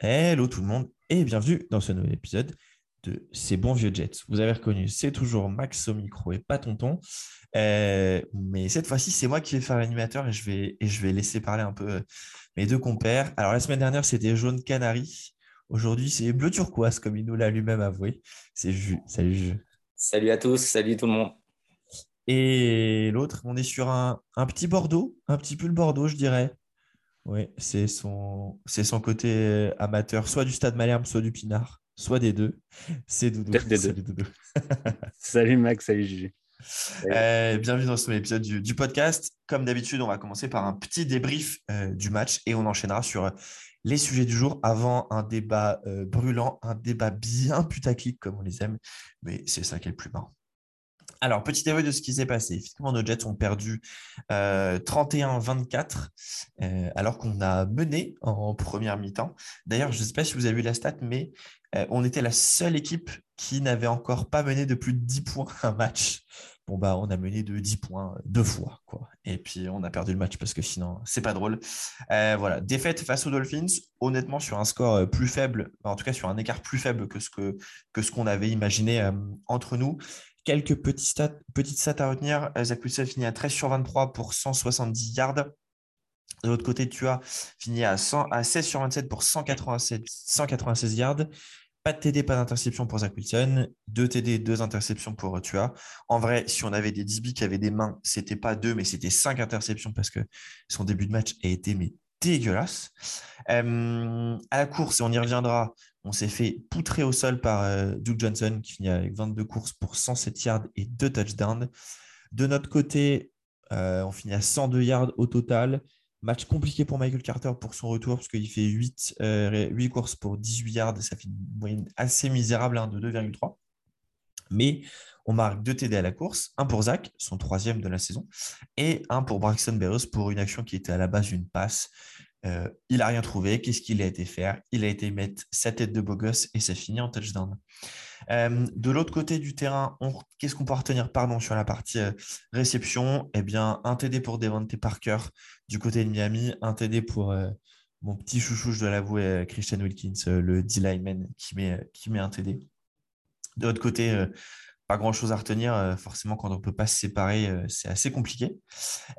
Hello tout le monde et bienvenue dans ce nouvel épisode de Ces bons vieux Jets. Vous avez reconnu, c'est toujours Max au micro et pas Tonton. Euh, mais cette fois-ci, c'est moi qui vais faire l'animateur et, je vais, et je vais laisser parler un peu mes deux compères. Alors la semaine dernière, c'était Jaune Canary. Aujourd'hui, c'est bleu turquoise, comme il nous l'a lui-même avoué. C'est Jus. Salut Jus. Salut à tous, salut tout le monde. Et l'autre, on est sur un, un petit Bordeaux, un petit pull Bordeaux, je dirais. Oui, c'est son, c'est son côté euh, amateur, soit du Stade Malherbe, soit du Pinard, soit des deux. C'est Doudou. Peut-être des deux. Salut Doudou. Salut Max, salut Gigi. Euh, bienvenue dans ce nouvel épisode du, du podcast. Comme d'habitude, on va commencer par un petit débrief euh, du match et on enchaînera sur euh, les sujets du jour avant un débat brûlant, un débat bien putaclic comme on les aime, mais c'est ça qui est le plus marrant. Alors, petit débrief de ce qui s'est passé. Effectivement, nos Jets ont perdu euh, 31-24 euh, alors qu'on a mené en première mi-temps. D'ailleurs, je ne sais pas si vous avez vu la stat, mais euh, on était la seule équipe qui n'avait encore pas mené de plus de 10 points un match. Bon, bah, on a mené de 10 points deux fois. Quoi. Et puis, on a perdu le match parce que sinon, c'est pas drôle. Euh, voilà, défaite face aux Dolphins, honnêtement, sur un score euh, plus faible, en tout cas sur un écart plus faible que ce qu'on que ce qu'on avait imaginé euh, entre nous. Quelques petites stats à retenir. Euh, Zach Wilson finit à 13 sur 23 pour 170 yards. De l'autre côté, tu as fini à, 100 à 16 sur 27 pour 187 196 yards. Pas de TD, pas d'interception pour Zach Wilson. Deux TD, deux interceptions pour Tua. En vrai, si on avait des DB qui avaient des mains, c'était pas deux, mais c'était cinq interceptions parce que son début de match a été mais dégueulasse. Euh, à la course, et on y reviendra, on s'est fait poutrer au sol par euh, Duke Johnson qui finit avec 22 courses pour 107 yards et 2 touchdowns. De notre côté, euh, on finit à 102 yards au total. Match compliqué pour Michael Carter pour son retour parce qu'il fait 8, euh, 8 courses pour 18 yards ça fait une moyenne assez misérable hein, de 2,3. Mais on marque deux TD à la course, un pour Zach, son troisième de la saison, et un pour Braxton Berrios pour une action qui était à la base d'une passe. Euh, il n'a rien trouvé. Qu'est-ce qu'il a été faire? Il a été mettre sa tête de beau gosse et ça finit en touchdown. Euh, de l'autre côté du terrain, qu'est-ce qu'on peut retenir? Pardon, sur la partie euh, réception Eh bien, un TD pour Devante Parker du côté de Miami, un TD pour mon petit chouchou, je dois l'avouer, Christian Wilkins, le D-lineman qui met, qui met un TD. De l'autre côté, pas grand-chose à retenir. euh, forcément, quand on ne peut pas se séparer, euh, c'est assez compliqué.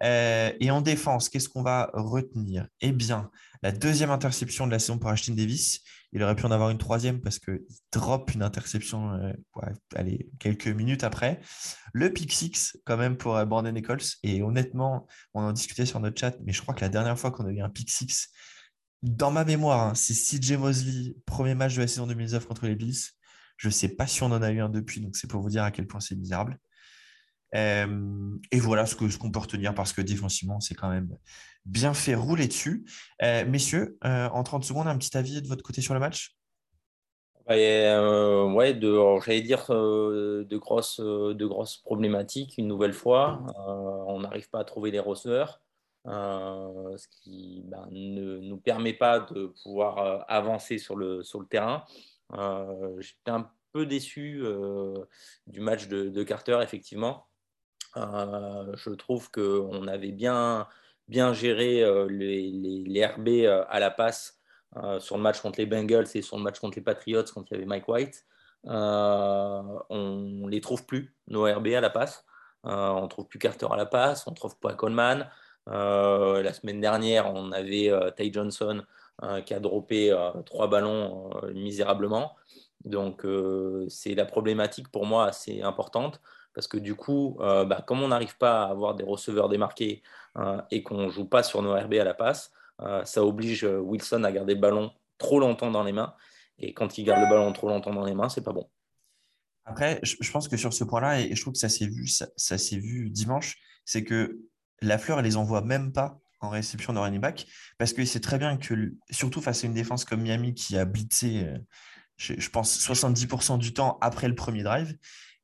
Euh, et en défense, qu'est-ce qu'on va retenir? Eh bien, la deuxième interception de la saison pour Ashton Davis. Il aurait pu en avoir une troisième parce qu'il drop une interception quelques minutes après. Le pick six, quand même, pour Brandon Nichols. Et honnêtement, on en discutait sur notre chat, mais je crois que la dernière fois qu'on a eu un pick six, dans ma mémoire, hein, c'est CJ Mosley, premier match de la saison 2019 contre les Bills. Je ne sais pas si on en a eu un depuis, donc c'est pour vous dire à quel point c'est misérable. Euh, et voilà ce que ce qu'on peut retenir parce que défensivement, c'est quand même bien fait rouler dessus. Euh, messieurs, euh, en 30 secondes, un petit avis de votre côté sur le match? Ouais, euh, ouais, de, j'allais dire de grosses, de grosses problématiques une nouvelle fois. On n'arrive pas à trouver les receveurs, ce qui ben, ne nous permet pas de pouvoir avancer sur le, sur le terrain. Euh, j'étais un peu déçu euh, du match de, Carter, effectivement. Euh, je trouve qu'on avait bien, bien géré les, RB à la passe sur le match contre les Bengals et sur le match contre les Patriots quand il y avait Mike White. On ne les trouve plus, nos RB à la passe. On ne trouve plus Carter à la passe, on ne trouve pas Coleman. La semaine dernière, on avait Ty Johnson qui a droppé euh, trois ballons euh, misérablement. Donc, euh, c'est la problématique pour moi assez importante parce que du coup, bah, comme on n'arrive pas à avoir des receveurs démarqués euh, et qu'on ne joue pas sur nos RB à la passe, ça oblige Wilson à garder le ballon trop longtemps dans les mains. Et quand il garde le ballon trop longtemps dans les mains, c'est pas bon. Après, je, pense que sur ce point-là, et je trouve que ça s'est vu, ça, s'est vu dimanche, c'est que Lafleur, elle les envoie même pas en réception de running back parce qu'il sait très bien que, surtout face à une défense comme Miami qui a blitzé, euh, je, pense, 70% du temps après le premier drive,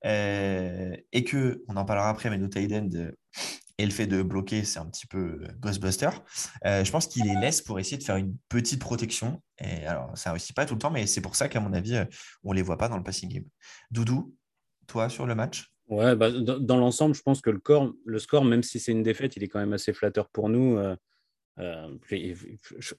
euh, et que, on en parlera après, mais nos tight end euh, et le fait de bloquer, c'est un petit peu Ghostbuster. Je pense qu'il les laisse pour essayer de faire une petite protection. Et alors, ça réussit pas tout le temps, mais c'est pour ça qu'à mon avis, on les voit pas dans le passing game. Doudou, toi, sur le match? Ouais, bah, dans, l'ensemble, je pense que le, score, même si c'est une défaite, il est quand même assez flatteur pour nous. Euh,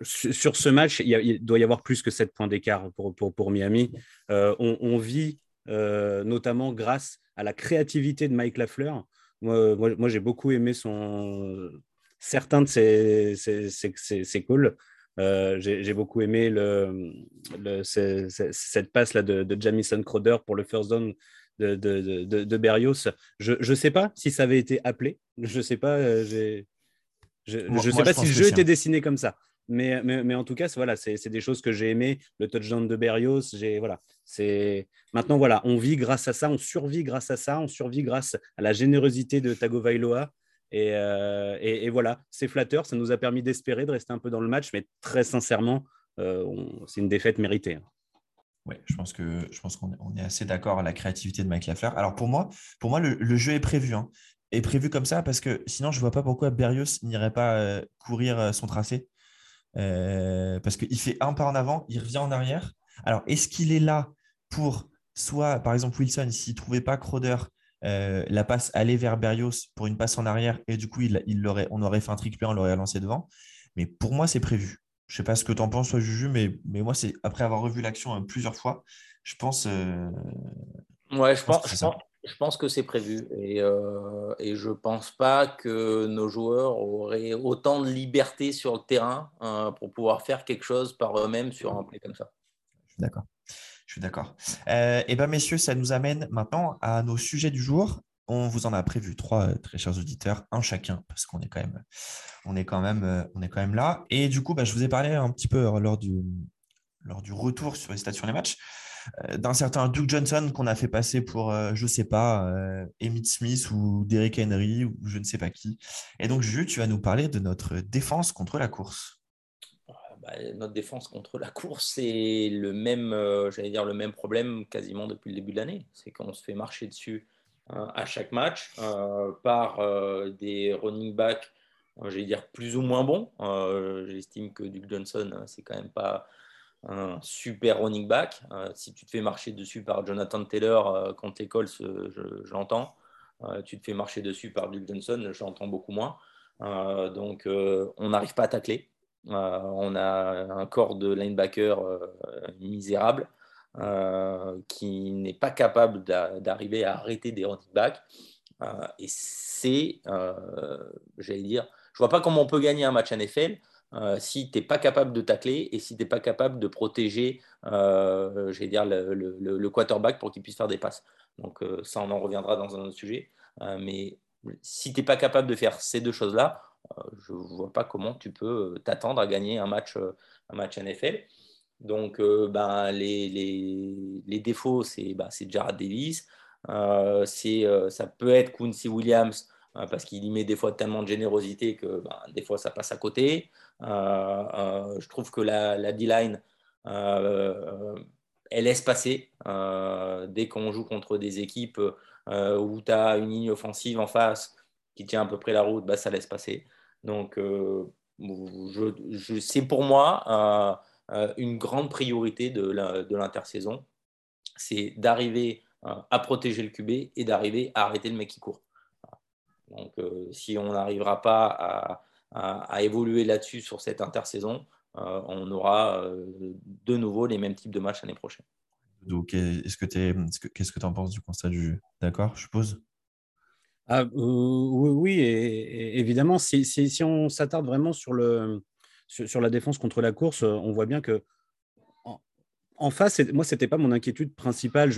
sur ce match, il, doit y avoir plus que 7 points d'écart pour, Miami. On, vit notamment grâce à la créativité de Mike Lafleur. Moi, j'ai beaucoup aimé son, certains de ses, ses, calls. J'ai beaucoup aimé le, cette passe-là de, de, Jamison Crowder pour le first down de, de, de Berrios. Je ne sais pas si ça avait été appelé. Je ne sais pas, euh, je ne sais pas si le jeu était dessiné comme ça. Mais, mais, mais en tout cas, voilà, c'est des choses que j'ai aimées. Le touchdown de Berrios, voilà, maintenant voilà, on vit grâce à ça, on survit grâce à ça, on survit grâce à la générosité de Tagovailoa. Et, euh, et, voilà, c'est flatteur, ça nous a permis d'espérer, de rester un peu dans le match, mais très sincèrement, euh, c'est une défaite méritée. Oui, je pense que je pense qu'on est assez d'accord à la créativité de Mike Lafleur. Alors pour moi, pour moi, le, jeu est prévu. Hein. Est prévu comme ça parce que sinon, je vois pas pourquoi Berrios n'irait pas euh, courir son tracé. Parce qu'il fait un pas en avant, il revient en arrière. Alors, est-ce qu'il est là pour soit, par exemple, Wilson, s'il ne trouvait pas Crowder, la passe aller vers Berrios pour une passe en arrière et du coup, il, il on aurait fait un trick play, on l'aurait lancé devant. Mais pour moi, c'est prévu. Je ne sais pas ce que tu en penses, toi, Juju, mais, mais moi, c'est après avoir revu l'action hein, plusieurs fois, je pense. Euh, ouais, je, pense, je, pense, que c'est prévu. Et, euh, et je ne pense pas que nos joueurs auraient autant de liberté sur le terrain pour pouvoir faire quelque chose par eux-mêmes sur un play comme ça. Je suis d'accord. Je suis d'accord. Euh, et bien, messieurs, ça nous amène maintenant à nos sujets du jour. On vous en a prévu trois, très chers auditeurs, un chacun, parce qu'on est quand même on est quand même, euh, on est quand même là. Et du coup, bah, je vous ai parlé un petit peu euh, lors du, lors du retour sur les stats sur les matchs euh, d'un certain Duke Johnson qu'on a fait passer pour, je ne sais pas, Emmitt Smith ou Derrick Henry ou je ne sais pas qui. Et donc, Jules, tu vas nous parler de notre défense contre la course. Bah, notre défense contre la course, c'est le même, j'allais dire le même problème quasiment depuis le début de l'année. C'est qu'on se fait marcher dessus à chaque match par des running backs euh, j'allais dire plus ou moins bon. Euh, j'estime que Duke Johnson, euh, c'est quand même pas un super running back. si tu te fais marcher dessus par Jonathan Taylor quand tu Colts, j'entends. tu te fais marcher dessus par Duke Johnson, j'entends beaucoup moins. donc, on n'arrive pas à tacler. On a un corps de linebacker misérable qui n'est pas capable d'arriver à arrêter des running backs. et c'est, j'allais dire, je vois pas comment on peut gagner un match NFL euh, si tu n'es pas capable de tacler et si tu n'es pas capable de protéger euh, dire, le, quarterback pour qu'il puisse faire des passes. Donc euh, ça, on en reviendra dans un autre sujet. Euh, mais si tu n'es pas capable de faire ces deux choses-là, je ne vois pas comment tu peux t'attendre à gagner un match, un match NFL. Donc ben, les, les, défauts, c'est ben, Jared Davis. ça peut être Quincy Williams parce qu'il y met des fois tellement de générosité que ben, des fois ça passe à côté. Euh, euh, je trouve que la, la D-line, euh, elle laisse passer. dès qu'on joue contre des équipes où tu as une ligne offensive en face qui tient à peu près la route, bah, ça laisse passer. Donc, je, je, c'est pour moi une grande priorité de l'intersaison, c'est d'arriver à protéger le QB et d'arriver à arrêter le mec qui court. Donc, euh, si on n'arrivera pas à, évoluer là-dessus sur cette intersaison, euh, on aura euh, de nouveau les mêmes types de matchs l'année prochaine. Donc, est-ce que qu'est-ce que tu en penses du constat du jeu D'accord, je suppose? Ah, Oui, évidemment. Si, on s'attarde vraiment sur, le, sur, la défense contre la course, on voit bien que en, face, moi, ce n'était pas mon inquiétude principale.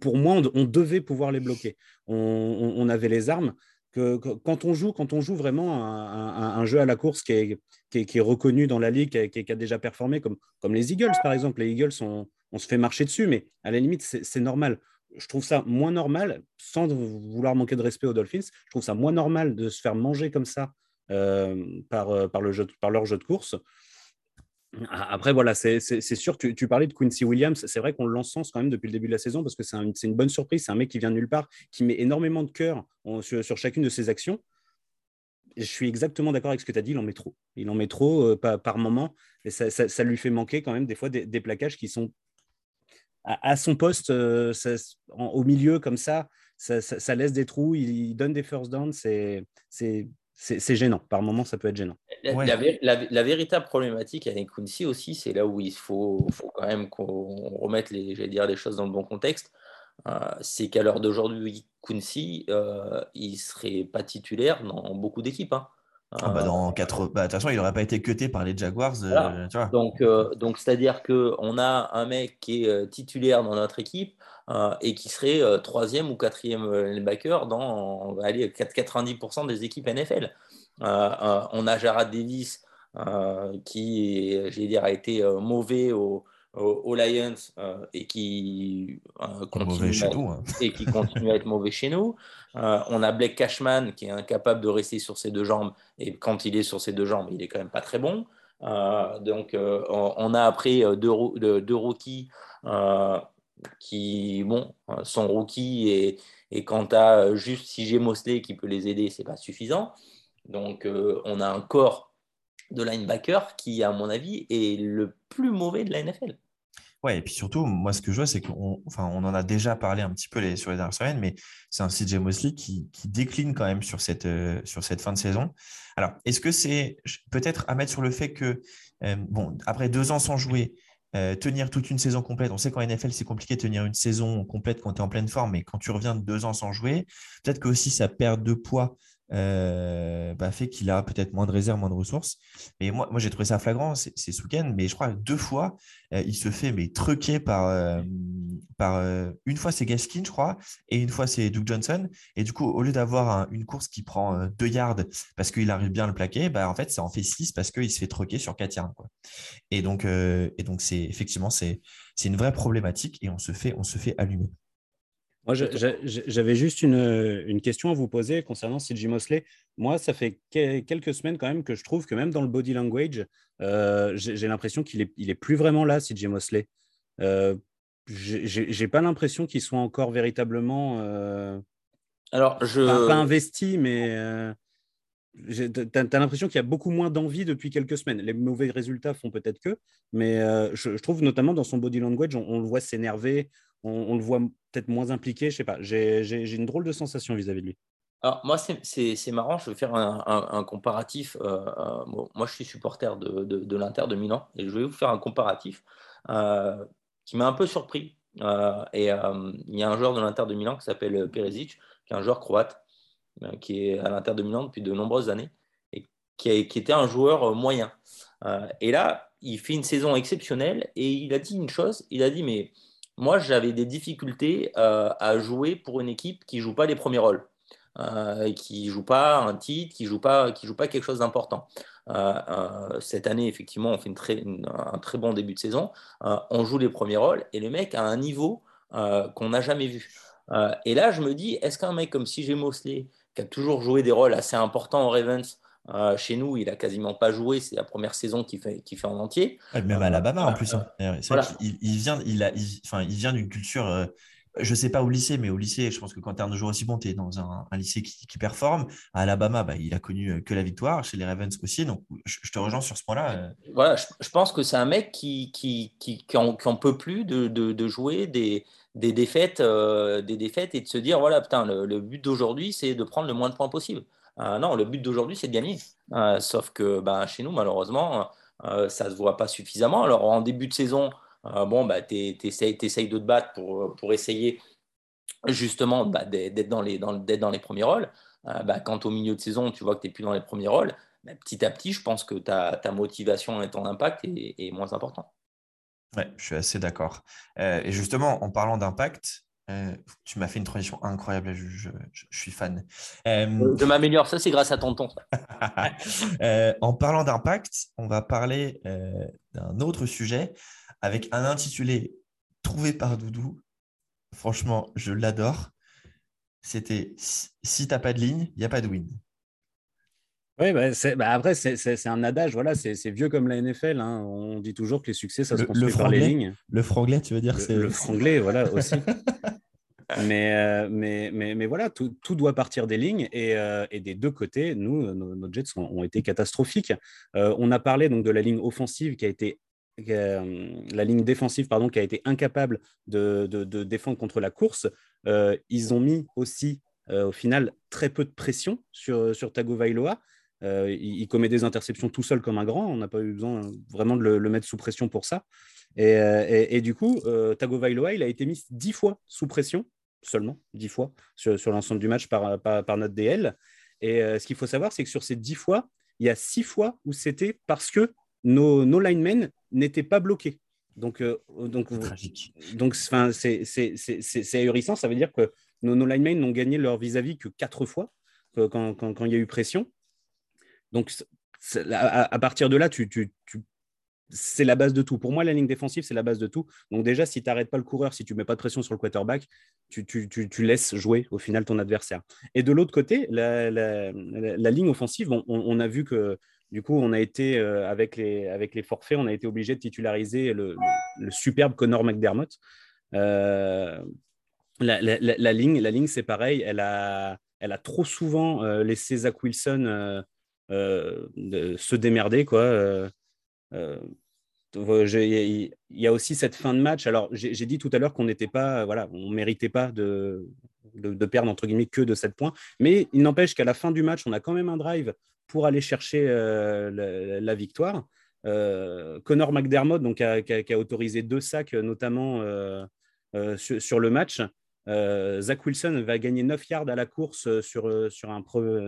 pour moi, on, devait pouvoir les bloquer. On, avait les armes. Quand on joue, quand on joue vraiment un, jeu à la course qui est, qui est, reconnu dans la ligue, qui, a déjà performé, comme les Eagles par exemple. Les Eagles, on, se fait marcher dessus, mais à la limite, c'est normal. Je trouve ça moins normal, sans vouloir manquer de respect aux Dolphins, je trouve ça moins normal de se faire manger comme ça euh, par, euh, par leur jeu de course après, voilà, c'est sûr, tu, tu, parlais de Quincy Williams. C'est vrai qu'on l'encense quand même depuis le début de la saison parce que c'est une bonne surprise. C'est un mec qui vient de nulle part, qui met énormément de cœur sur, chacune de ses actions. je suis exactement d'accord avec ce que tu as dit. Il en met trop. Il en met trop euh, par, moment. Et ça, lui fait manquer quand même des fois des, plaquages qui sont à, son poste, euh, au milieu comme ça. Ça, laisse des trous. Il, donne des first downs. C'est gênant. Par moments, ça peut être gênant. La, véritable problématique avec Quincy aussi, c'est là où il faut, faut quand même qu'on remette les, dire, les choses dans le bon contexte. Euh, c'est qu'à l'heure d'aujourd'hui, Quincy, euh, il serait pas titulaire dans beaucoup d'équipes. Hein. Ah bah dans quatre... Bah, de toute façon, il n'aurait pas été cuté par les Jaguars. Euh, tu vois. Donc, donc c'est-à-dire qu'on a un mec qui est titulaire dans notre équipe et qui serait troisième ou quatrième linebacker dans allez, 90% des équipes NFL. on a Jarad Davis qui, dire, a été mauvais au, aux, Lions euh, et, qui, euh, continue à, hein. et qui continue à être mauvais chez nous. Euh, on a Blake Cashman qui est incapable de rester sur ses deux jambes et quand il est sur ses deux jambes, il est quand même pas très bon. donc on a après deux, rookies qui bon, sont rookies et, tu as juste CJ Mosley qui peut les aider, c'est pas suffisant. Donc on a un corps de linebacker qui, à mon avis, est le plus mauvais de la NFL. Ouais, et puis surtout, moi, ce que je vois, c'est qu'on en a déjà parlé un petit peu sur les dernières semaines, mais c'est un CJ Mosley qui, qui, décline quand même sur cette, euh, sur cette fin de saison. Alors, est-ce que c'est peut-être à mettre sur le fait que, euh, bon, après deux ans sans jouer, euh, tenir toute une saison complète, on sait qu'en NFL, c'est compliqué de tenir une saison complète quand tu es en pleine forme, mais quand tu reviens de deux ans sans jouer, peut-être que aussi sa perte de poids euh, bah, fait qu'il a peut-être moins de réserves, moins de ressources. Mais moi, moi j'ai trouvé ça flagrant, c'est Souken, mais je crois que deux fois, euh, il se fait mais truquer par, euh, par une fois c'est Gaskin, je crois, et une fois c'est Doug Johnson. Et du coup, au lieu d'avoir une course qui prend deux yards parce qu'il arrive bien à le plaquer, bah, en fait, ça en fait six parce qu'il se fait truquer sur quatre yards. Et donc, et donc c'est effectivement, c'est une vraie problématique et on se fait, on se fait allumer. Moi, j'avais juste une, question à vous poser concernant CJ Mosley. Moi, ça fait quelques semaines quand même que je trouve que même dans le body language, euh, j'ai l'impression qu'il est, il est plus vraiment là, CJ Mosley. Euh, j'ai pas l'impression qu'il soit encore véritablement. Euh, Alors, je. Pas, investi, mais. Euh, tu as, l'impression qu'il y a beaucoup moins d'envie depuis quelques semaines. Les mauvais résultats font peut-être que, mais je, trouve notamment dans son body language, on le voit s'énerver, on, le voit peut-être moins impliqué. Je sais pas. J'ai une drôle de sensation vis-à-vis de lui. Alors, moi, c'est marrant, je vais faire un, comparatif. Euh, euh, moi, je suis supporter de, l'Inter de Milan et je vais vous faire un comparatif euh, qui m'a un peu surpris. et il y a un joueur de l'Inter de Milan qui s'appelle Perisic, qui est un joueur croate, qui est à l'Inter de Milan depuis de nombreuses années et qui, qui était un joueur moyen. et là, il fait une saison exceptionnelle et il a dit une chose il a dit, mais moi, j'avais des difficultés euh, à jouer pour une équipe qui ne joue pas les premiers rôles, euh, qui joue pas un titre, qui joue, pas, joue pas quelque chose d'important. Euh, cette année, effectivement, on fait un très bon début de saison. on joue les premiers rôles et le mec a un niveau qu'on n'a jamais vu. et là, je me dis, est-ce qu'un mec comme CJ Mosley, qui a toujours joué des rôles assez importants en Ravens, euh, chez nous, il a quasiment pas joué. C'est la première saison qu'il fait, fait en entier. même à Alabama en plus. Hein. il, vient, il, a, enfin, il vient d'une culture. Euh, je ne sais pas au lycée, mais au lycée, je pense que quand tu es un joueur aussi bon, tu es dans un, lycée qui, performe. À Alabama, bah, il a connu euh, que la victoire. Chez les Ravens aussi. Donc, je, te rejoins sur ce point-là. Voilà, je, pense que c'est un mec qui, qui, qui, en, peut plus de, de, jouer des, des, défaites, des défaites et de se dire voilà, putain, le but d'aujourd'hui, c'est de prendre le moins de points possible. Euh, non, le but d'aujourd'hui, c'est de gagner. Euh, sauf que bah, chez nous, malheureusement, euh, ça ne se voit pas suffisamment. Alors, en début de saison, bon, bah, tu essayes, de te battre pour, pour essayer justement bah, d'être dans, les, dans, dans les premiers rôles. Bah, quand au milieu de saison, tu vois que tu n'es plus dans les premiers rôles, bah, petit à petit, je pense que ta, ta motivation et ton impact est, moins important. Ouais, je suis assez d'accord. et justement, en parlant d'impact, euh, tu m'as fait une transition incroyable, je, suis fan. Euh, je m'améliore, ça c'est grâce à tonton. euh, en parlant d'impact, on va parler euh, d'un autre sujet avec un intitulé trouvé par Doudou. Franchement, je l'adore. C'était Si tu n'as pas de ligne, il n'y a pas de win. Oui, bah, bah après, c'est un adage, voilà, c'est vieux comme la NFL. Hein. On dit toujours que les succès, ça se construit par les lignes. Le franglais, tu veux dire Le, le franglais, voilà, aussi. mais, euh, mais, mais, mais, voilà, tout, doit partir des lignes et, euh, des deux côtés, nous, nos, Jets ont, été catastrophiques. Euh, on a parlé donc de la ligne offensive qui a été la ligne défensive pardon, qui a été incapable de, défendre contre la course. ils ont mis aussi au final très peu de pression sur, sur Tagovailoa. il, commet des interceptions tout seul comme un grand. On n'a pas eu besoin vraiment de le, mettre sous pression pour ça. Et, du coup, Tagovailoa, il a été mis dix fois sous pression, seulement dix fois, sur, l'ensemble du match par, par, notre DL. Et ce qu'il faut savoir, c'est que sur ces dix fois, il y a six fois où c'était parce que nos, nos linemen n'étaient pas bloqués. Donc, euh, donc, tragique. Donc, c'est ahurissant. Ça veut dire que nos, nos linemen n'ont gagné leur vis-à-vis que quatre fois quand, quand, quand, il y a eu pression. Donc, à, partir de là, tu, tu, c'est la base de tout. Pour moi, la ligne défensive, c'est la base de tout. Donc déjà, si tu n'arrêtes pas le coureur, si tu mets pas de pression sur le quarterback, tu, tu, tu, laisses jouer au final ton adversaire. Et de l'autre côté, la, la, ligne offensive, on, a vu que du coup, on a été, euh, avec, les, avec les forfaits, on a été obligé de titulariser le, superbe Connor McDermott. Euh, la, ligne, la ligne c'est pareil. Elle a, elle a trop souvent euh, laissé Zach Wilson se démerder. Quoi. Il y a aussi cette fin de match. Alors, j'ai dit tout à l'heure qu'on n'était pas, voilà, on méritait pas de, de, perdre entre guillemets que de 7 points. Mais il n'empêche qu'à la fin du match, on a quand même un drive pour aller chercher euh, la, victoire. Euh, Connor McDermott donc, a, a, autorisé deux sacs, notamment euh, sur, le match. Zach Wilson va gagner 9 yards à la course sur, sur, un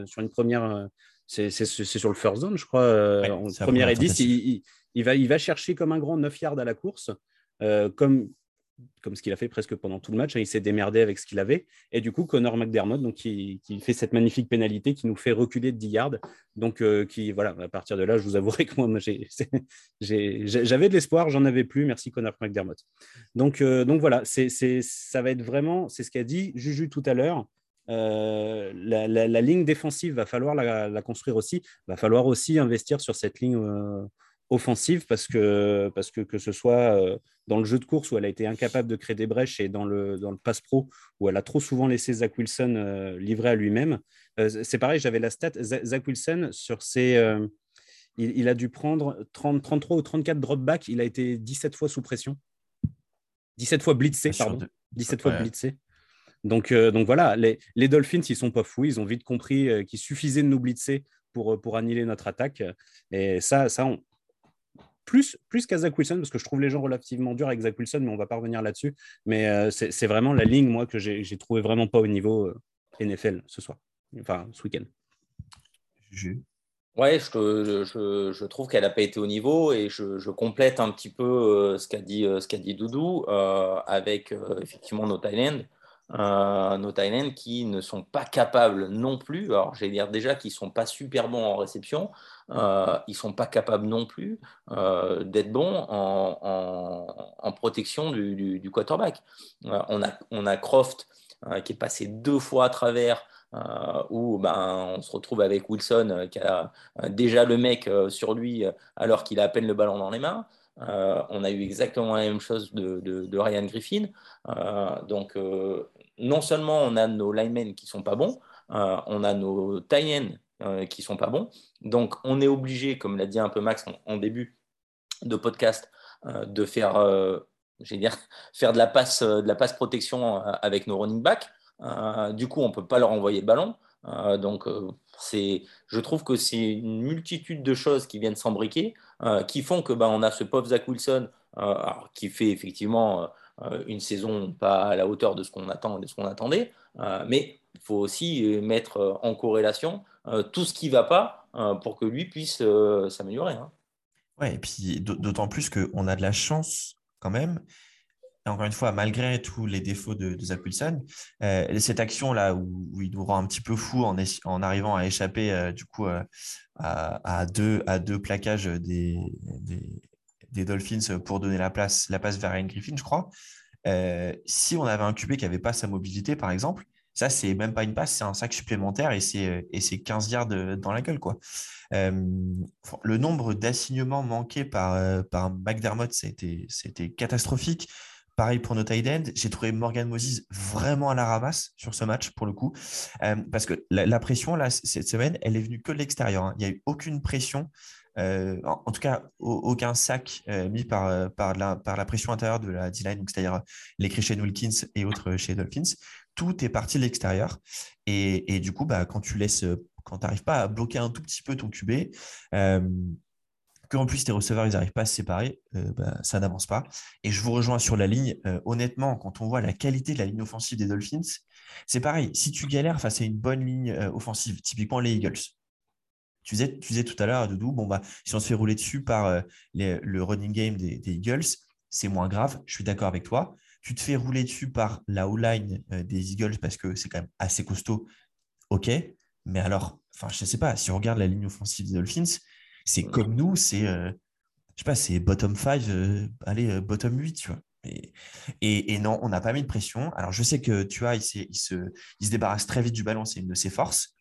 sur une première. C'est sur le first zone, je crois. en première et 10, il, il, va, il va chercher comme un grand 9 yards à la course. comme, comme ce qu'il a fait presque pendant tout le match. Hein, il s'est démerdé avec ce qu'il avait. Et du coup, Connor McDermott, donc, qui, fait cette magnifique pénalité qui nous fait reculer de 10 yards. Donc, euh, qui, voilà, à partir de là, je vous avouerai que moi, j'avais de l'espoir, j'en avais plus. Merci, Connor McDermott. Donc, euh, donc voilà, c'est, ça va être vraiment, c'est ce qu'a dit Juju tout à l'heure. Euh, la, ligne défensive, va falloir la, construire aussi. Va falloir aussi investir sur cette ligne offensive parce que, parce que que ce soit euh, dans le jeu de course où elle a été incapable de créer des brèches et dans le, dans le pass pro où elle a trop souvent laissé Zach Wilson euh, livré à lui-même. Euh, c'est pareil, j'avais la stat, Zach Wilson, sur ses, il, a dû prendre 30, 33 ou 34 dropbacks, il a été 17 fois sous pression. 17 fois blitzé, pardon. 17 fois blitzé. Donc, donc voilà, les, les, Dolphins, ils sont pas fous, ils ont vite compris qu'il suffisait de nous blitzer pour, pour annihiler notre attaque. Et ça, ça on, plus, plus qu'à Zach Wilson, parce que je trouve les gens relativement durs avec Zach Wilson, mais on va pas revenir là-dessus. Mais euh, c'est vraiment la ligne, moi, que j'ai trouvé vraiment pas au niveau euh, NFL ce soir, enfin ce week-end. Ouais, je, je, je trouve qu'elle n'a pas été au niveau et je, complète un petit peu euh, ce qu'a dit, ce dit Doudou avec effectivement nos Thailand. Euh, nos Thaïlandais qui ne sont pas capables non plus, alors j'allais dire déjà qu'ils ne sont pas super bons en réception, euh, ils ne sont pas capables non plus euh, d'être bons en, protection du, quarterback. on, a, on a Croft qui est passé deux fois à travers. où ben, on se retrouve avec Wilson qui a déjà le mec sur lui alors qu'il a à peine le ballon dans les mains. On a eu exactement la même chose de, Ryan Griffin. donc, non seulement on a nos linemen qui sont pas bons, euh, on a nos tie euh, qui sont pas bons. Donc on est obligé, comme l'a dit un peu Max en, début de podcast, euh, de faire, faire de la passe, de la passe protection avec nos running backs. du coup, on peut pas leur envoyer le ballon. donc c'est, je trouve que c'est une multitude de choses qui viennent s'embriquer, qui font que bah, on a ce pauvre Zach Wilson qui fait effectivement euh, une saison pas à la hauteur de ce qu'on attendait, euh, mais il faut aussi euh, mettre en corrélation tout ce qui ne va pas pour que lui puisse s'améliorer. Hein. Ouais, et puis d'autant plus qu'on a de la chance quand même. Encore une fois, malgré tous les défauts de, Zach Wilson, cette action-là où, il nous rend un petit peu fou en, arrivant à échapper du coup à, deux, à deux plaquages des, Dolphins pour donner la place, la passe vers Ryan Griffin, je crois. Euh, si on avait un QB qui n'avait pas sa mobilité, par exemple, ça, c'est même pas une passe, c'est un sac supplémentaire et c'est, et c'est 15 yards dans la gueule. Quoi. Euh, le nombre d'assignements manqués par, euh, par McDermott, c'était catastrophique. Pareil pour nos tight ends. J'ai trouvé Morgan Moses vraiment à la ramasse sur ce match, pour le coup. parce que la, pression, là, cette semaine, elle est venue que de l'extérieur. Hein. Il n'y a eu aucune pression euh, en, tout cas, aucun sac euh, mis par, euh, par, la, pression intérieure de la D-line, c'est-à-dire les Christian Wilkins et autres chez Dolphins. tout est parti de l'extérieur. Et, du coup, bah, quand tu laisses, quand tu n'arrives pas à bloquer un tout petit peu ton QB, euh, qu'en plus tes receveurs ils n'arrivent pas à se séparer, euh, bah, ça n'avance pas. Et je vous rejoins sur la ligne. Euh, honnêtement, quand on voit la qualité de la ligne offensive des Dolphins, c'est pareil. Si tu galères face à une bonne ligne offensive, typiquement les Eagles, tu disais, tu tout à l'heure, Doudou, bon, bah, si on se fait rouler dessus par le running game des, Eagles, c'est moins grave. Je suis d'accord avec toi tu te fais rouler dessus par la O-line euh, des Eagles parce que c'est quand même assez costaud, ok. Mais alors, je ne sais pas, si on regarde la ligne offensive des Dolphins, c'est comme nous, c'est, euh, je sais pas, c'est bottom 5, euh, allez, bottom 8, tu vois. Et, et, non, on n'a pas mis de pression. Alors, je sais que tu vois, il, il, se, il se débarrasse très vite du ballon, c'est une de ses forces.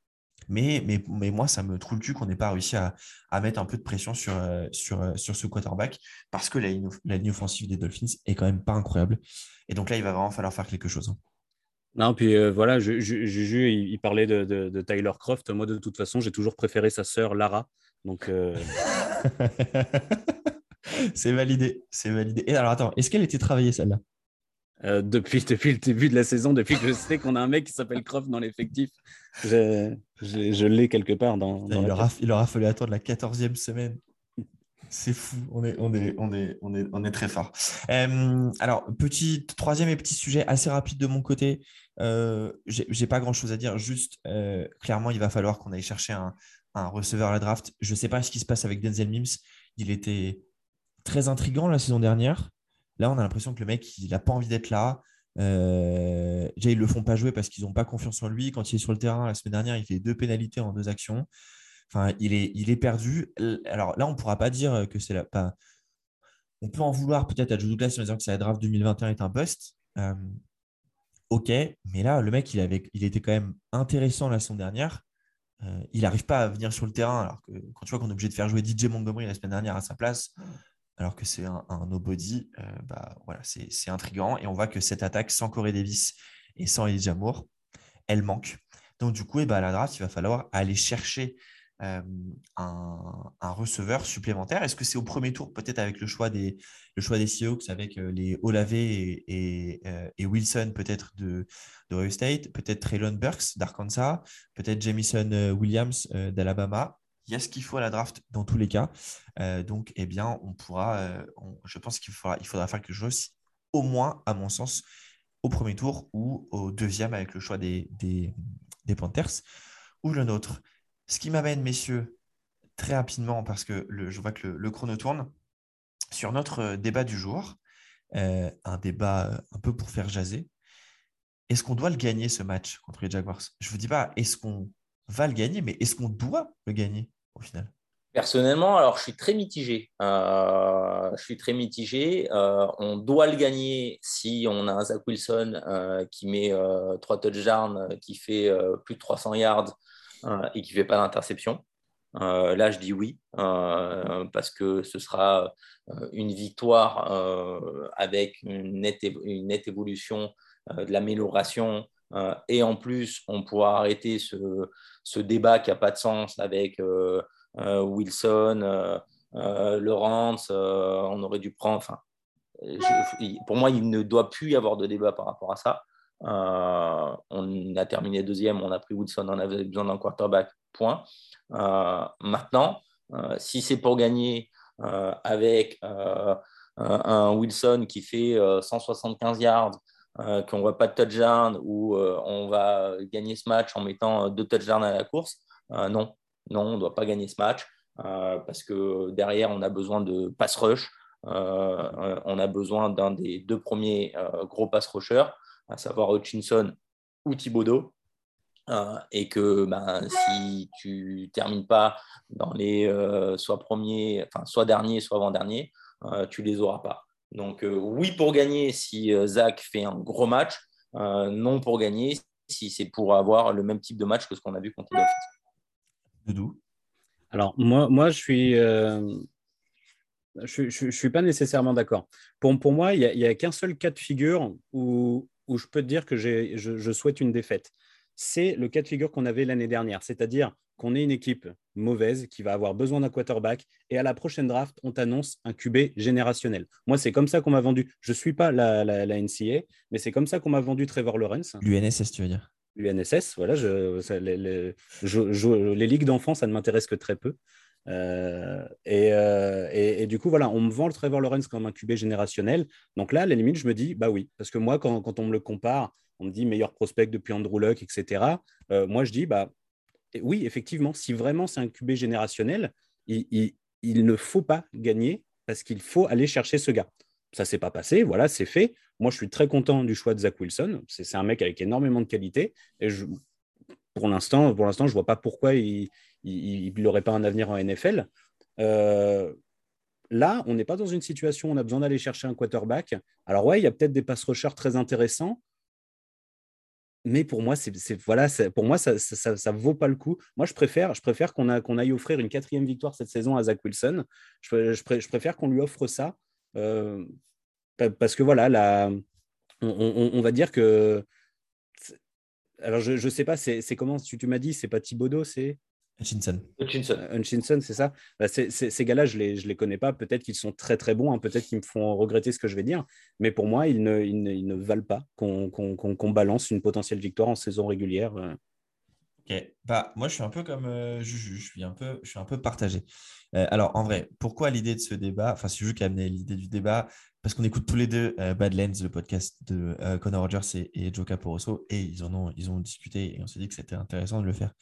Mais, mais, mais, moi, ça me trouve le cul qu'on n'ait pas réussi à, à, mettre un peu de pression sur, sur, sur ce quarterback parce que la ligne, la ligne offensive des Dolphins est quand même pas incroyable. Et donc là, il va vraiment falloir faire quelque chose. Hein. Non, puis euh, voilà, Juju, il, parlait de, Tyler Croft. Moi, de toute façon, j'ai toujours préféré sa sœur Lara. Donc. Euh, c'est validé, c'est validé. Et alors, attends, est-ce qu'elle était travaillée celle-là? Euh, depuis, depuis le début de la saison, depuis que je sais qu'on a un mec qui s'appelle Croft dans l'effectif, je, l'ai quelque part dans. il, aura, il, aura, fallu attendre la 14e semaine c'est fou, on est, on est, on est, on est, on est très fort. Euh, alors, petit troisième et petit sujet assez rapide de mon côté. Euh, J'ai pas grand chose à dire, juste euh, clairement, il va falloir qu'on aille chercher un, receveur à la draft. Je ne sais pas ce qui se passe avec Denzel Mims. Il était très intriguant la saison dernière. Là, on a l'impression que le mec, il n'a pas envie d'être là. Euh, déjà, ils ne le font pas jouer parce qu'ils n'ont pas confiance en lui. Quand il est sur le terrain, la semaine dernière, il fait deux pénalités en deux actions. Enfin, il est, il est perdu. Alors là, on ne pourra pas dire que c'est la. Pas... On peut en vouloir peut-être à Joe Douglas en disant que la draft 2021 est un bust. Euh, ok, mais là, le mec, il, avait, il était quand même intéressant la saison dernière. Euh, il n'arrive pas à venir sur le terrain, alors que quand tu vois qu'on est obligé de faire jouer DJ Montgomery la semaine dernière à sa place, alors que c'est un, nobody, euh, bah, voilà, c'est intriguant. Et on voit que cette attaque sans Corey Davis et sans Elijah Moore, elle manque. Donc, du coup, et eh bah, à la draft, il va falloir aller chercher un, receveur supplémentaire? Est-ce que c'est au premier tour, peut-être avec le choix des, le choix des Seahawks, avec les Olave et, et, Wilson, peut-être de, de State, peut-être Traylon Burks d'Arkansas, peut-être Jamison Williams d'Alabama? Il y a ce qu'il faut à la draft dans tous les cas. donc, eh bien, on pourra, je pense qu'il faudra, il faudra faire quelque chose, au moins, à mon sens, au premier tour ou au deuxième avec le choix des, des Panthers ou le nôtre. Ce qui m'amène, messieurs, très rapidement, parce que je vois que le, chrono tourne, sur notre euh, débat du jour, euh, un débat euh, un peu pour faire jaser. Est-ce qu'on doit le gagner, ce match contre les Jaguars? Je ne vous dis pas est-ce qu'on va le gagner, mais est-ce qu'on doit le gagner au final? Personnellement, alors je suis très mitigé. je suis très mitigé. on doit le gagner si on a un Zach Wilson qui met trois touchdowns, qui fait plus de 300 yards et qui ne fait pas d'interception. Euh, là, je dis oui, euh, parce que ce sera une victoire avec une nette, évolution de l'amélioration. et en plus, on pourra arrêter ce, ce débat qui n'a pas de sens avec Wilson, Lawrence. on aurait dû prendre. Enfin, pour moi, il ne doit plus y avoir de débat par rapport à ça. Euh, on a terminé deuxième, on a pris Wilson, on avait besoin d'un quarterback, point. Euh, maintenant, euh, si c'est pour gagner avec un Wilson qui fait 175 yards, qu'on ne voit pas de touchdown, ou on va gagner ce match en mettant deux touchdowns à la course, non, non, on ne doit pas gagner ce match. parce que derrière, on a besoin de pass rush. on a besoin d'un des deux premiers gros pass rushers à savoir Hutchinson ou Thibodeau. Euh, et que ben, si tu termines pas dans les euh, soit premiers, enfin soit dernier, soit avant-dernier, euh, tu les auras pas. Donc oui pour gagner si Zach fait un gros match, non pour gagner si c'est pour avoir le même type de match que ce qu'on a vu contre les Dolphins. Alors moi, moi je suis je ne suis pas nécessairement d'accord. Pour, pour moi, il n'y a, a qu'un seul cas de figure où, où je peux te dire que je, je, souhaite une défaite. C'est le cas de figure qu'on avait l'année dernière, c'est-à-dire qu'on ait une équipe mauvaise qui va avoir besoin d'un quarterback et à la prochaine draft, on t'annonce un QB générationnel. Moi, c'est comme ça qu'on m'a vendu. Je ne suis pas la, la, NCA, mais c'est comme ça qu'on m'a vendu Trevor Lawrence. L'UNSS, tu veux dire? L'UNSS, voilà. Je, les, ligues d'enfants, ça ne m'intéresse que très peu. Euh, euh, et, du coup, voilà, on me vend le Trevor Lawrence comme un QB générationnel. Donc là, à la limite, je me dis, bah oui, parce que moi, quand, quand on me le compare, on me dit meilleur prospect depuis Andrew Luck, etc. Euh, moi, je dis, bah oui, effectivement, si vraiment c'est un QB générationnel, il, ne faut pas gagner parce qu'il faut aller chercher ce gars. Ça s'est pas passé, voilà, c'est fait. Moi, je suis très content du choix de Zach Wilson. C'est un mec avec énormément de qualité. Et je, pour l'instant, pour l'instant, je vois pas pourquoi il n'aurait pas un avenir en NFL. Euh, là, on n'est pas dans une situation où on a besoin d'aller chercher un quarterback. Alors ouais, il y a peut-être des pass rushers très intéressants, mais pour moi, c'est, voilà, pour moi, ça ne vaut pas le coup. Moi, je préfère, je préfère qu'on, aille offrir une quatrième victoire cette saison à Zach Wilson. Je, préfère qu'on lui offre ça euh, parce que voilà, là, on, va dire que. Alors, je ne sais pas, c'est, comment tu, tu m'as dit, c'est pas Thibodeau, c'est Hutchinson. Hutchinson, c'est ça. Bah, ces gars-là, je ne les, je les connais pas. Peut-être qu'ils sont très très bons, hein. peut-être qu'ils me font regretter ce que je vais dire. Mais pour moi, ils ne, ils ne, valent pas qu'on balance une potentielle victoire en saison régulière. Euh. Ok, bah, moi je suis un peu comme euh, je, suis un peu, je suis un peu partagé. Euh, alors en vrai, pourquoi l'idée de ce débat Enfin, c'est juste qui a amené l'idée du débat parce qu'on écoute tous les deux Badlands, le podcast de Connor Rogers et, et, Joe Caporoso, et ils en ont, ils ont discuté et on s'est dit que c'était intéressant de le faire.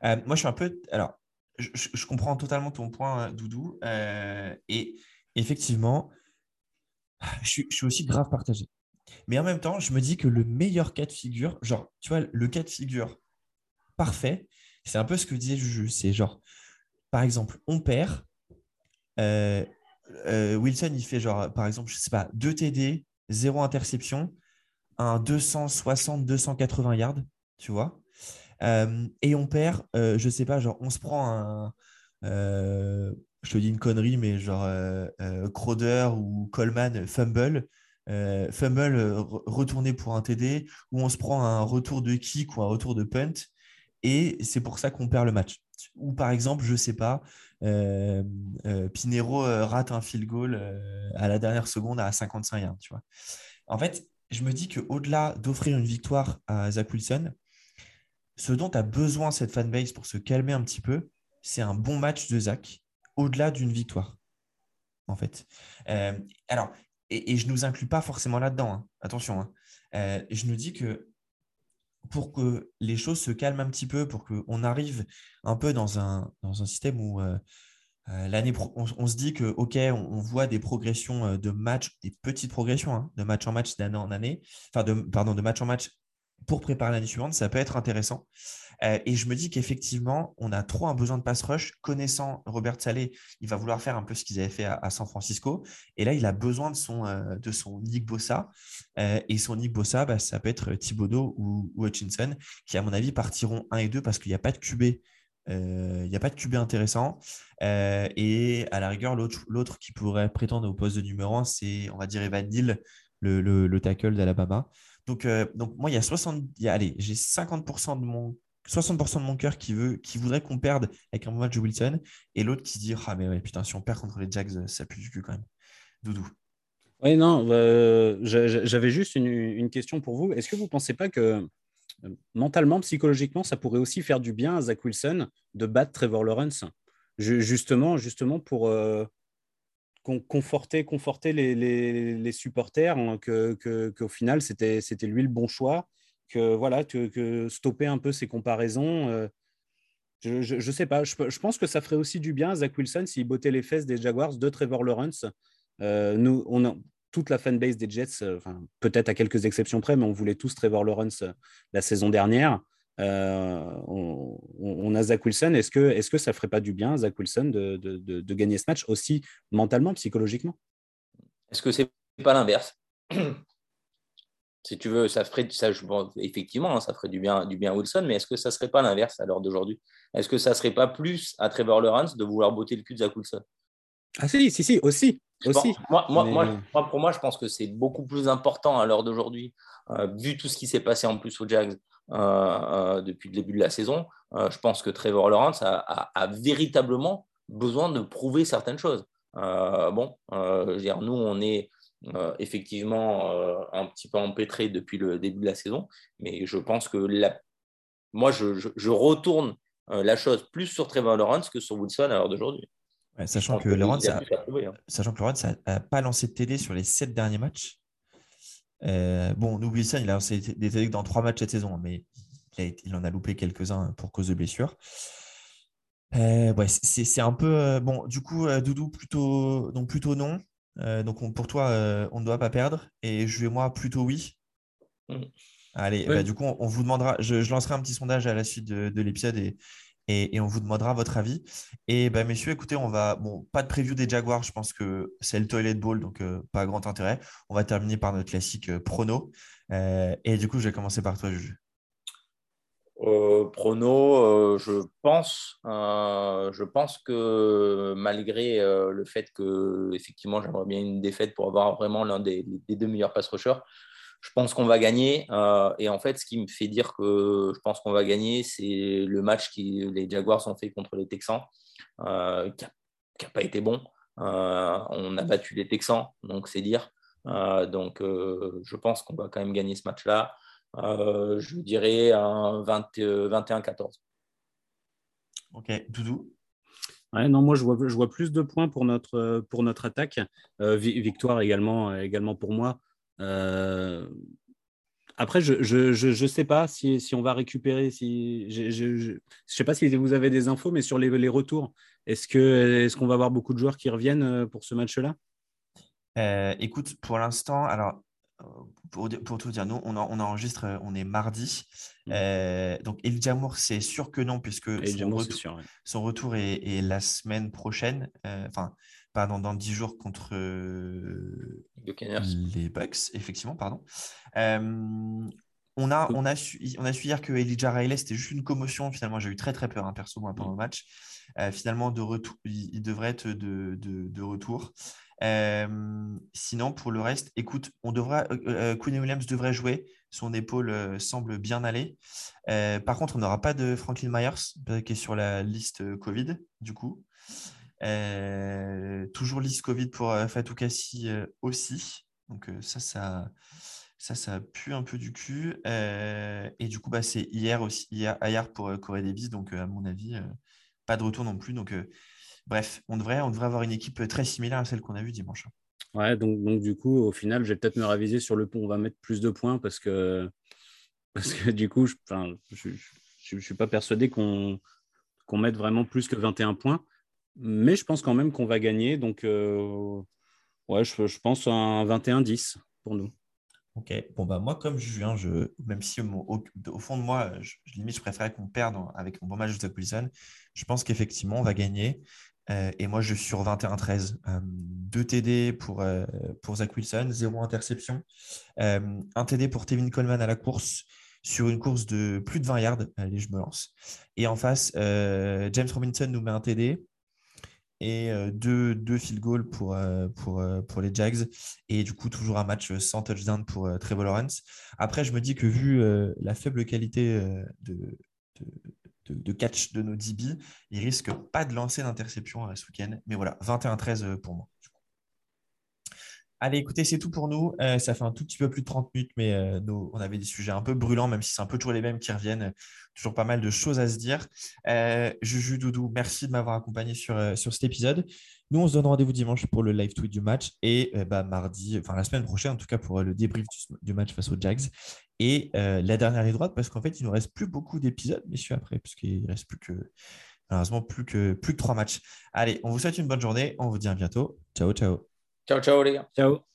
moi, je suis un peu, alors, je, comprends totalement ton point, hein, Doudou, et effectivement, je suis, aussi grave partagé. Mais en même temps, je me dis que le meilleur cas de figure, genre, tu vois, le cas de figure parfait. C'est un peu ce que disait Juju. C'est genre, par exemple, on perd. Euh, euh, Wilson, il fait genre, par exemple, je sais pas, 2 TD, 0 interception, un 260-280 yards, tu vois. Euh, et on perd, je sais pas, genre, on se prend un. je te dis une connerie, mais genre Crowder ou Coleman fumble. fumble retourné pour un TD, ou on se prend un retour de kick ou un retour de punt, et c'est pour ça qu'on perd le match. Ou par exemple, je sais pas, euh, euh, Pinero euh, rate un field goal à la dernière seconde à 55 yards. Tu vois. En fait, je me dis qu'au-delà d'offrir une victoire à Zach Wilson, ce dont a besoin cette fanbase pour se calmer un petit peu, c'est un bon match de Zach, au-delà d'une victoire. En fait. alors, et, je ne nous inclus pas forcément là-dedans. Hein. Attention. Hein. je nous dis que pour que les choses se calment un petit peu, pour qu'on arrive un peu dans un, dans un système où euh, euh, l'année on, se dit que, OK, on, voit des progressions euh, de match, des petites progressions hein, de match en match d'année en année, enfin, de, pardon, de match en match pour préparer l'année suivante, ça peut être intéressant. Euh, et je me dis qu'effectivement, on a trop un besoin de pass rush. Connaissant Robert Saleh, il va vouloir faire un peu ce qu'ils avaient fait à, San Francisco. Et là, il a besoin de son, euh, de son Nick Bossa. Euh, et son Nick Bossa, bah, ça peut être Thibodeau ou, Hutchinson, qui, à mon avis, partiront 1 et 2 parce qu'il n'y a pas de QB. Il n'y a pas de QB intéressant. et à la rigueur, l'autre qui pourrait prétendre au poste de numéro 1, c'est, on va dire, Evan Neal, le, tackle d'Alabama. Donc, donc, moi, il y a 60, allez, j'ai 50% de mon 60% de mon cœur qui veut, qui voudrait qu'on perde avec un match de Wilson, et l'autre qui se dit Ah, mais ouais, putain, si on perd contre les Jags, ça pue du cul quand même. Doudou. Oui, non, euh, j'avais juste une, question pour vous. Est-ce que vous ne pensez pas que euh, mentalement, psychologiquement, ça pourrait aussi faire du bien à Zach Wilson de battre Trevor Lawrence? Justement, justement pour euh, conforter, conforter les, supporters, hein, qu'au final, c'était lui le bon choix que voilà, que, stopper un peu ces comparaisons. Euh, je ne sais pas. Je, pense que ça ferait aussi du bien à Zach Wilson s'il bottait les fesses des Jaguars de Trevor Lawrence. Euh, nous, on a toute la fanbase des Jets, euh, peut-être à quelques exceptions près, mais on voulait tous Trevor Lawrence la saison dernière. On, a Zach Wilson. Est-ce que, est que ça ferait pas du bien, Zach Wilson, de, de gagner ce match aussi mentalement, psychologiquement? Est-ce que c'est pas l'inverse? Si tu veux, ça ferait, ça, effectivement, ça ferait du bien, du bien à Wilson, mais est-ce que ça ne serait pas l'inverse à l'heure d'aujourd'hui? Est-ce que ça ne serait pas plus à Trevor Lawrence de vouloir botter le cul de Zach Wilson? Ah si, si, si, aussi. aussi. moi, moi, pour moi, je pense que c'est beaucoup plus important à l'heure d'aujourd'hui, euh, vu tout ce qui s'est passé en plus aux Jags, depuis le début de la saison. je pense que Trevor Lawrence a, véritablement besoin de prouver certaines choses. bon, je veux dire, nous, on est effectivement un petit peu empêtré depuis le début de la saison, mais je pense que la... moi, je, retourne la chose plus sur Trevor Lawrence que sur Wilson à l'heure d'aujourd'hui. sachant, que Lawrence a... Hein. sachant que Lawrence n'a pas lancé de TD sur les sept derniers matchs. Euh, bon, Wilson, il a lancé des TD dans trois matchs cette saison, mais il, en a loupé quelques-uns pour cause de blessure. Euh, ouais, c'est un peu euh, bon. Du coup, Doudou plutôt donc plutôt non. donc pour toi, on ne doit pas perdre. Et je vais moi plutôt oui. Mm. Allez, bah, du coup, on, vous demandera. Je, lancerai un petit sondage à la suite de, l'épisode et, et, on vous demandera votre avis. Et bah, messieurs, écoutez, on va. Bon, pas de preview des Jaguars, je pense que c'est le toilet ball, donc pas grand intérêt. On va terminer par notre classique prono. et du coup, je vais commencer par toi, Juju. Euh, prono, euh, je pense, euh, je pense que malgré le fait que effectivement j'aimerais bien une défaite pour avoir vraiment l'un des, deux meilleurs pass rushers, je pense qu'on va gagner. et en fait, ce qui me fait dire que je pense qu'on va gagner, c'est le match que les Jaguars ont fait contre les Texans, qui n'a pas été bon. on a battu les Texans, donc c'est dire. donc, je pense qu'on va quand même gagner ce match-là. Euh, je dirais un 21-14. Euh, ok, Doudou? Ouais, non, moi je vois, je vois plus de points pour notre, pour notre attaque. Euh, victoire également, également pour moi. Après, je ne je, je, sais pas si, si, on va récupérer. Si, je ne sais pas si vous avez des infos, mais sur les, les retours, est-ce qu'on est qu'on va avoir beaucoup de joueurs qui reviennent pour ce match-là? Écoute, pour l'instant, alors pour, pour, tout dire, nous, on, on enregistre, euh, on est mardi. Mmh. Euh, donc, Elijah Moore, c'est sûr que non, puisque son, retour, son, retour, est, la semaine prochaine. Euh, pardon, dans 10 jours contre les Bucks, effectivement, pardon. on, a, on, a su, on a su dire que Elijah Riley, c'était juste une commotion. Finalement, j'ai eu très, très peur, hein, perso, pendant le match. finalement, de retour, il, devrait être de, de, de retour sinon, pour le reste, écoute, on devra, euh, Queen Williams devrait jouer. Son épaule semble bien aller. par contre, on n'aura pas de Franklin Myers qui est sur la liste Covid, du coup. Toujours liste Covid pour Fatou Kassi aussi. Donc ça, ça, ça, ça pue un peu du cul. et du coup, bah, c'est hier aussi, hier, hier pour Corée Davis. Donc, à mon avis, pas de retour non plus. Donc, Bref, on devrait, on devrait avoir une équipe très similaire à celle qu'on a vue dimanche. Ouais, donc, donc du coup, au final, je vais peut-être me raviser sur le pont. On va mettre plus de points parce que, parce que du coup, je ne suis pas persuadé qu'on qu'on mette vraiment plus que 21 points. Mais je pense quand même qu'on va gagner. Donc, euh, ouais, je, je pense un 21-10 pour nous. Ok, bon bah moi comme Julien, je, même si au, fond de moi, je, limite je préférais qu'on perde avec un bon match de Zach Wilson, je pense qu'effectivement on va gagner. Euh, et moi je suis sur 21-13. 2 TD pour, euh, pour Zach Wilson, 0 interception. Euh, un TD pour Tevin Coleman à la course sur une course de plus de 20 yards. Allez, je me lance. Et en face, James Robinson nous met un TD et euh, deux, field goals pour, euh, euh, pour les Jags. Et du coup, toujours un match sans touchdown pour Trevor Lawrence. Après, je me dis que vu la faible qualité de, catch de nos DB, il risque pas de lancer d'interception ce week-end. Mais voilà, 21-13 pour moi. Allez, écoutez, c'est tout pour nous. Euh, ça fait un tout petit peu plus de 30 minutes, mais euh, on avait des sujets un peu brûlants, même si c'est un peu toujours les mêmes qui reviennent. Toujours pas mal de choses à se dire. Euh, Juju Doudou, merci de m'avoir accompagné sur, sur cet épisode. Nous, on se donne rendez-vous dimanche pour le live tweet du match et bah, mardi, enfin la semaine prochaine, en tout cas pour le débrief du, match face aux Jags. Et la dernière ligne droite, parce qu'en fait, il ne nous reste plus beaucoup d'épisodes, messieurs, après, puisqu'il ne reste plus que, malheureusement, plus que, plus que trois matchs. Allez, on vous souhaite une bonne journée. On vous dit à bientôt. Ciao, ciao. Ciao, ciao les. Ciao.